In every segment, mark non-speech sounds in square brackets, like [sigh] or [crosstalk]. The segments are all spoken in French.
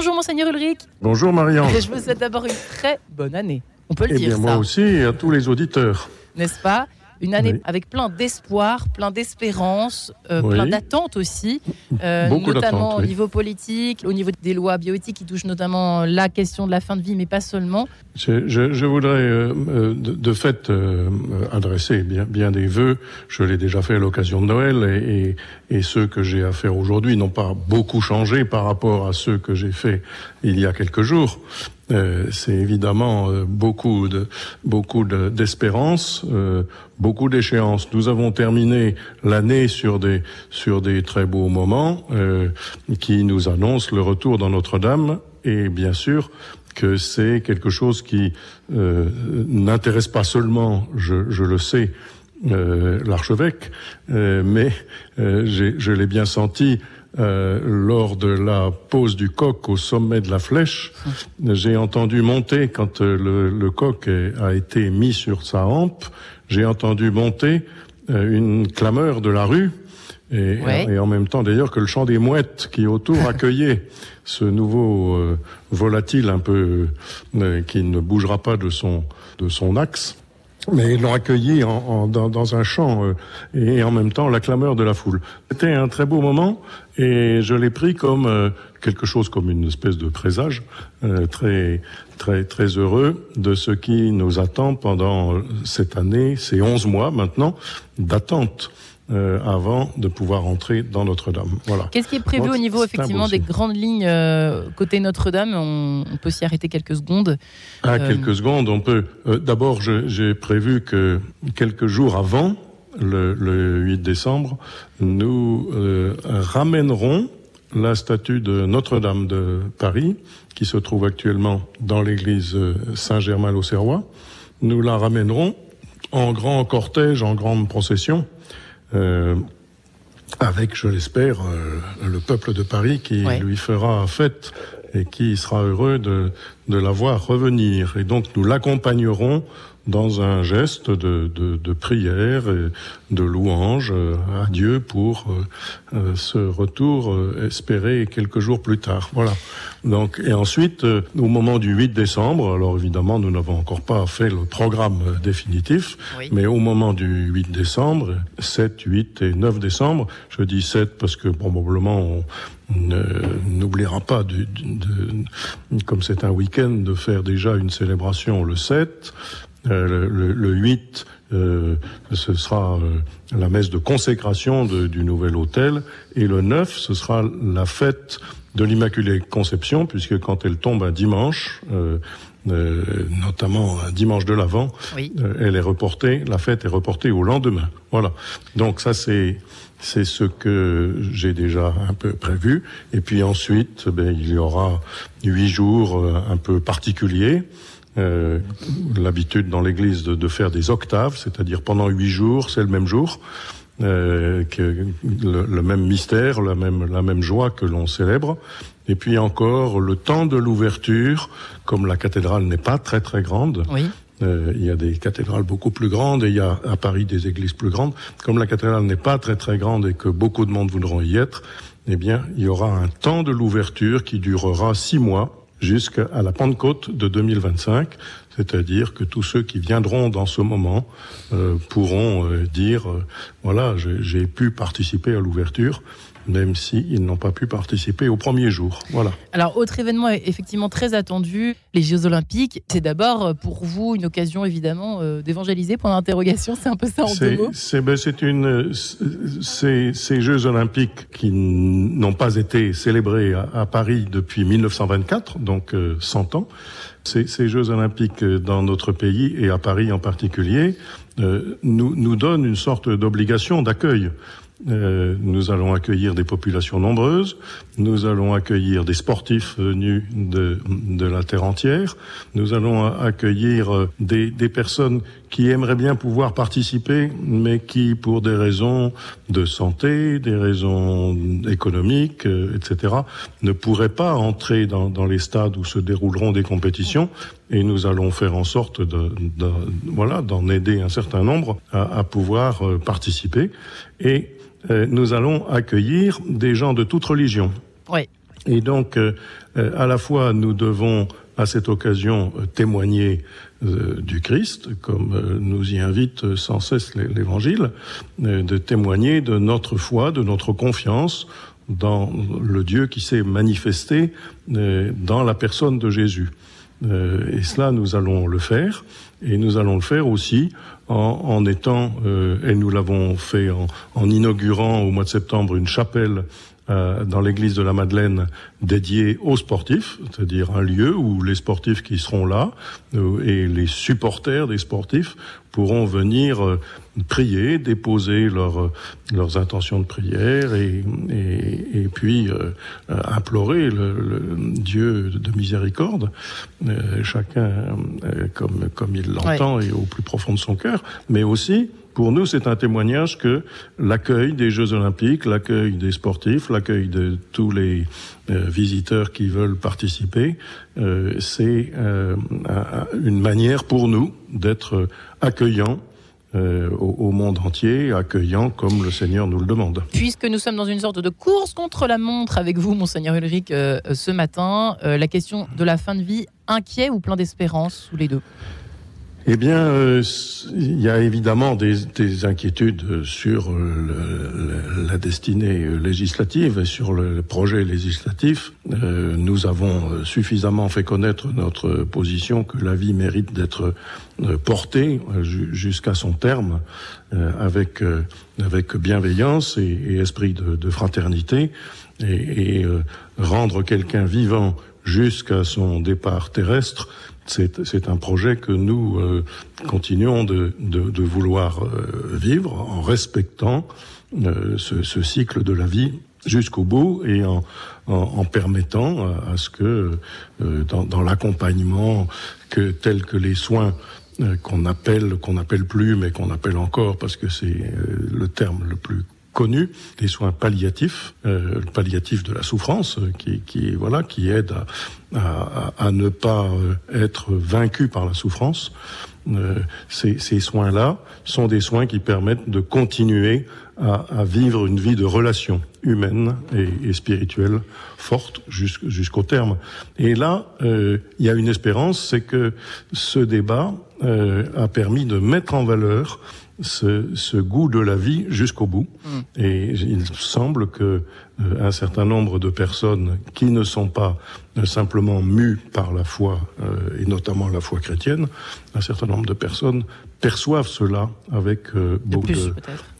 Bonjour Monseigneur Ulrich. Bonjour Marianne. [laughs] Je vous souhaite d'abord une très bonne année. On peut le eh dire bien, ça. Moi aussi et à tous les auditeurs. N'est-ce pas? Une année Oui. avec plein d'espoir, plein d'espérance, euh, Oui. plein d'attentes aussi, euh, notamment au oui. niveau politique, au niveau des lois bioéthiques qui touchent notamment la question de la fin de vie, mais pas seulement. Je, voudrais euh, euh, de, de fait euh, euh, adresser bien, bien des vœux. Je l'ai déjà fait à l'occasion de Noël et, et, et ceux que j'ai à faire aujourd'hui n'ont pas beaucoup changé par rapport à ceux que j'ai fait il y a quelques jours. Euh, c'est évidemment euh, beaucoup de beaucoup de- d'espérance, euh, beaucoup d'échéances. Nous avons terminé l'année sur des sur des très beaux moments euh, qui nous annoncent le retour dans Notre-Dame et bien sûr que c'est quelque chose qui euh, n'intéresse pas seulement, je, je le sais, l'archevêque, mais je l'ai bien senti euh, lors de la pose du coq au sommet de la flèche. J'ai entendu monter quand euh, le, le coq a été mis sur sa hampe. J'ai entendu monter euh, une clameur de la rue. Et, Ouais. et en même temps d'ailleurs que le chant des mouettes qui autour [laughs] accueillait ce nouveau euh, volatile un peu euh, qui ne bougera pas de son de son axe. Mais ils l'ont accueilli en, en- dans, dans un chant euh, et en même temps la clameur de la foule. C'était un très beau moment et je l'ai pris comme euh, quelque chose comme une espèce de présage euh, très très très heureux de ce qui nous attend pendant euh, cette année, ces 11 mois maintenant d'attente euh, avant de pouvoir entrer dans Notre-Dame. Voilà. Qu'est-ce qui est prévu Donc, au niveau effectivement des grandes lignes euh, côté Notre-Dame? On, on peut s'y arrêter quelques secondes. À Euh, quelques secondes, on peut. euh, D'abord, j'ai prévu que quelques jours avant, le, le 8 décembre, nous euh, ramènerons la statue de Notre-Dame de Paris, qui se trouve actuellement dans l'église Saint-Germain-l'Auxerrois. Nous la ramènerons en grand cortège, en grande procession. Euh, avec, je l'espère, euh, le peuple de Paris qui Ouais. lui fera fête et qui sera heureux de, de la voir revenir. Et donc nous l'accompagnerons dans un geste de, de, de prière et de louange euh, à Dieu pour euh, euh, ce retour espéré quelques jours plus tard. Voilà. Donc et ensuite au moment du 8 décembre, alors évidemment nous n'avons encore pas fait le programme définitif, Oui. mais au moment du 8 décembre, 7, 8 et 9 décembre, je dis 7 parce que probablement on n'oubliera pas, du- de, comme c'est un week-end, de faire déjà une célébration le 7. Euh, le, le- le 8, euh, ce sera euh, la messe de consécration du nouvel hôtel. Et le 9, ce sera la fête de l'Immaculée Conception, puisque quand elle tombe un dimanche, euh, notamment un dimanche de l'Avent, Oui. euh, elle est reportée, la fête est reportée au lendemain. Voilà. Donc ça c'est c'est ce que j'ai déjà un peu prévu. Et puis ensuite, ben, il y aura huit jours euh, un peu particuliers. Euh, L'habitude dans l'Église de, de faire des octaves, c'est-à-dire pendant huit jours, c'est le même jour. Euh, que le, le même mystère, la même, la même joie que l'on célèbre. Et puis encore le temps de l'ouverture, comme la cathédrale n'est pas très très grande, Oui. euh, il y a des cathédrales beaucoup plus grandes et il y a à Paris des églises plus grandes. Comme la cathédrale n'est pas très très grande et que beaucoup de monde voudront y être, eh bien, il y aura un temps de l'ouverture qui durera six mois jusqu'à la Pentecôte de 2025. C'est-à-dire que tous ceux qui viendront dans ce moment euh, pourront euh, dire, euh, voilà, j'ai pu participer à l'ouverture, même s'ils n'ont pas pu participer au premier jour. Voilà. Alors, autre événement effectivement très attendu, les Jeux Olympiques. C'est d'abord euh, pour vous une occasion évidemment euh, d'évangéliser. Point d'interrogation, c'est un peu ça en deux C'est mots. c'est ben, c'est une c'est ces Jeux olympiques qui n'ont pas été célébrés à, à Paris depuis 1924, donc euh, 100 ans. Ces, Jeux olympiques euh, dans notre pays et à Paris en particulier euh, nous nous donnent une sorte d'obligation d'accueil. Euh, nous allons accueillir des populations nombreuses, nous allons accueillir des sportifs venus de, de la terre entière, nous allons accueillir euh, des, des personnes qui aimeraient bien pouvoir participer, mais qui, pour des raisons de santé, des raisons économiques, euh, etc., ne pourraient pas entrer dans, dans les stades où se dérouleront des compétitions. Et nous allons faire en sorte de, de- voilà d'en aider un certain nombre à, à pouvoir participer. Et nous allons accueillir des gens de toute religion. Oui. Et donc, à la fois, nous devons à cette occasion témoigner du Christ, comme nous y invite sans cesse l'Évangile, de témoigner de notre foi, de notre confiance dans le Dieu qui s'est manifesté dans la personne de Jésus. Et cela, nous allons le faire, et nous allons le faire aussi en, en étant, et nous l'avons fait en, en inaugurant au mois de septembre une chapelle euh, dans l'église de la Madeleine dédiée aux sportifs, c'est-à-dire un lieu où les sportifs qui seront là euh, et les supporters des sportifs pourront venir euh, prier, déposer leur, leurs intentions de prière et, et, et puis implorer le, le, Dieu de miséricorde, chacun comme, comme il l'entend ouais. et au plus profond de son cœur, mais aussi pour nous, c'est un témoignage que l'accueil des Jeux Olympiques, l'accueil des sportifs, l'accueil de tous les euh, visiteurs qui veulent participer, euh, c'est euh, une manière pour nous d'être accueillants euh, au, au, monde entier, accueillant comme le Seigneur nous le demande. Puisque nous sommes dans une sorte de course contre la montre avec vous, Monseigneur Ulrich, euh, ce matin, euh, la question de la fin de vie, inquiet ou plein d'espérance, ou les deux? Eh bien, euh, il y a évidemment des, des inquiétudes sur le, la destinée législative et sur le projet législatif. Euh, nous avons suffisamment fait connaître notre position que la vie mérite d'être euh, portée jusqu'à son terme euh, avec, euh, avec bienveillance et, esprit de, fraternité et rendre quelqu'un vivant jusqu'à son départ terrestre c'est un projet que nous euh, continuons de, vouloir euh, vivre en respectant euh, ce, cycle de la vie jusqu'au bout et en, permettant à, ce que dans, l'accompagnement que tels que les soins qu'on appelle qu'on appelle plus mais qu'on appelle encore parce que c'est le terme le plus connu, les soins palliatifs, euh, le palliatif de la souffrance, euh, qui, qui voilà, qui aide à, à, à ne pas euh, être vaincu par la souffrance. Euh, ces, soins-là sont des soins qui permettent de continuer à, à vivre une vie de relation humaine et, et spirituelle forte jusqu'au terme. Et là, euh, il y a une espérance, c'est que ce débat euh, a permis de mettre en valeur ce, ce, goût de la vie jusqu'au bout. Mm. Et il semble que euh, un certain nombre de personnes qui ne sont pas euh, simplement mues par la foi, euh, et notamment la foi chrétienne, un certain nombre de personnes perçoivent cela avec euh, beaucoup de, plus, de,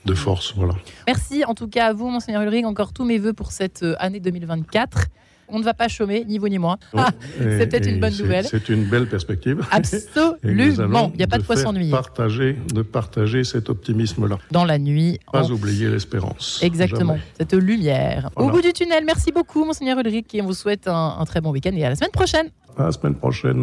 de, force. Voilà. Merci en tout cas à vous, Monseigneur Ulrich. Encore tous mes voeux pour cette euh, année 2024 on ne va pas chômer, ni vous ni moi. Ah, c'est peut-être une bonne nouvelle. C'est une belle perspective. [laughs] Absolument. Il n'y a pas de quoi s'ennuyer. Partager, de partager cet optimisme-là. Dans la nuit. Pas oublier l'espérance. Exactement. Jamais. Cette lumière. Voilà. Au bout du tunnel. Merci beaucoup, Monseigneur Ulrich, et on vous souhaite un, un très bon week-end et à la semaine prochaine. À la semaine prochaine.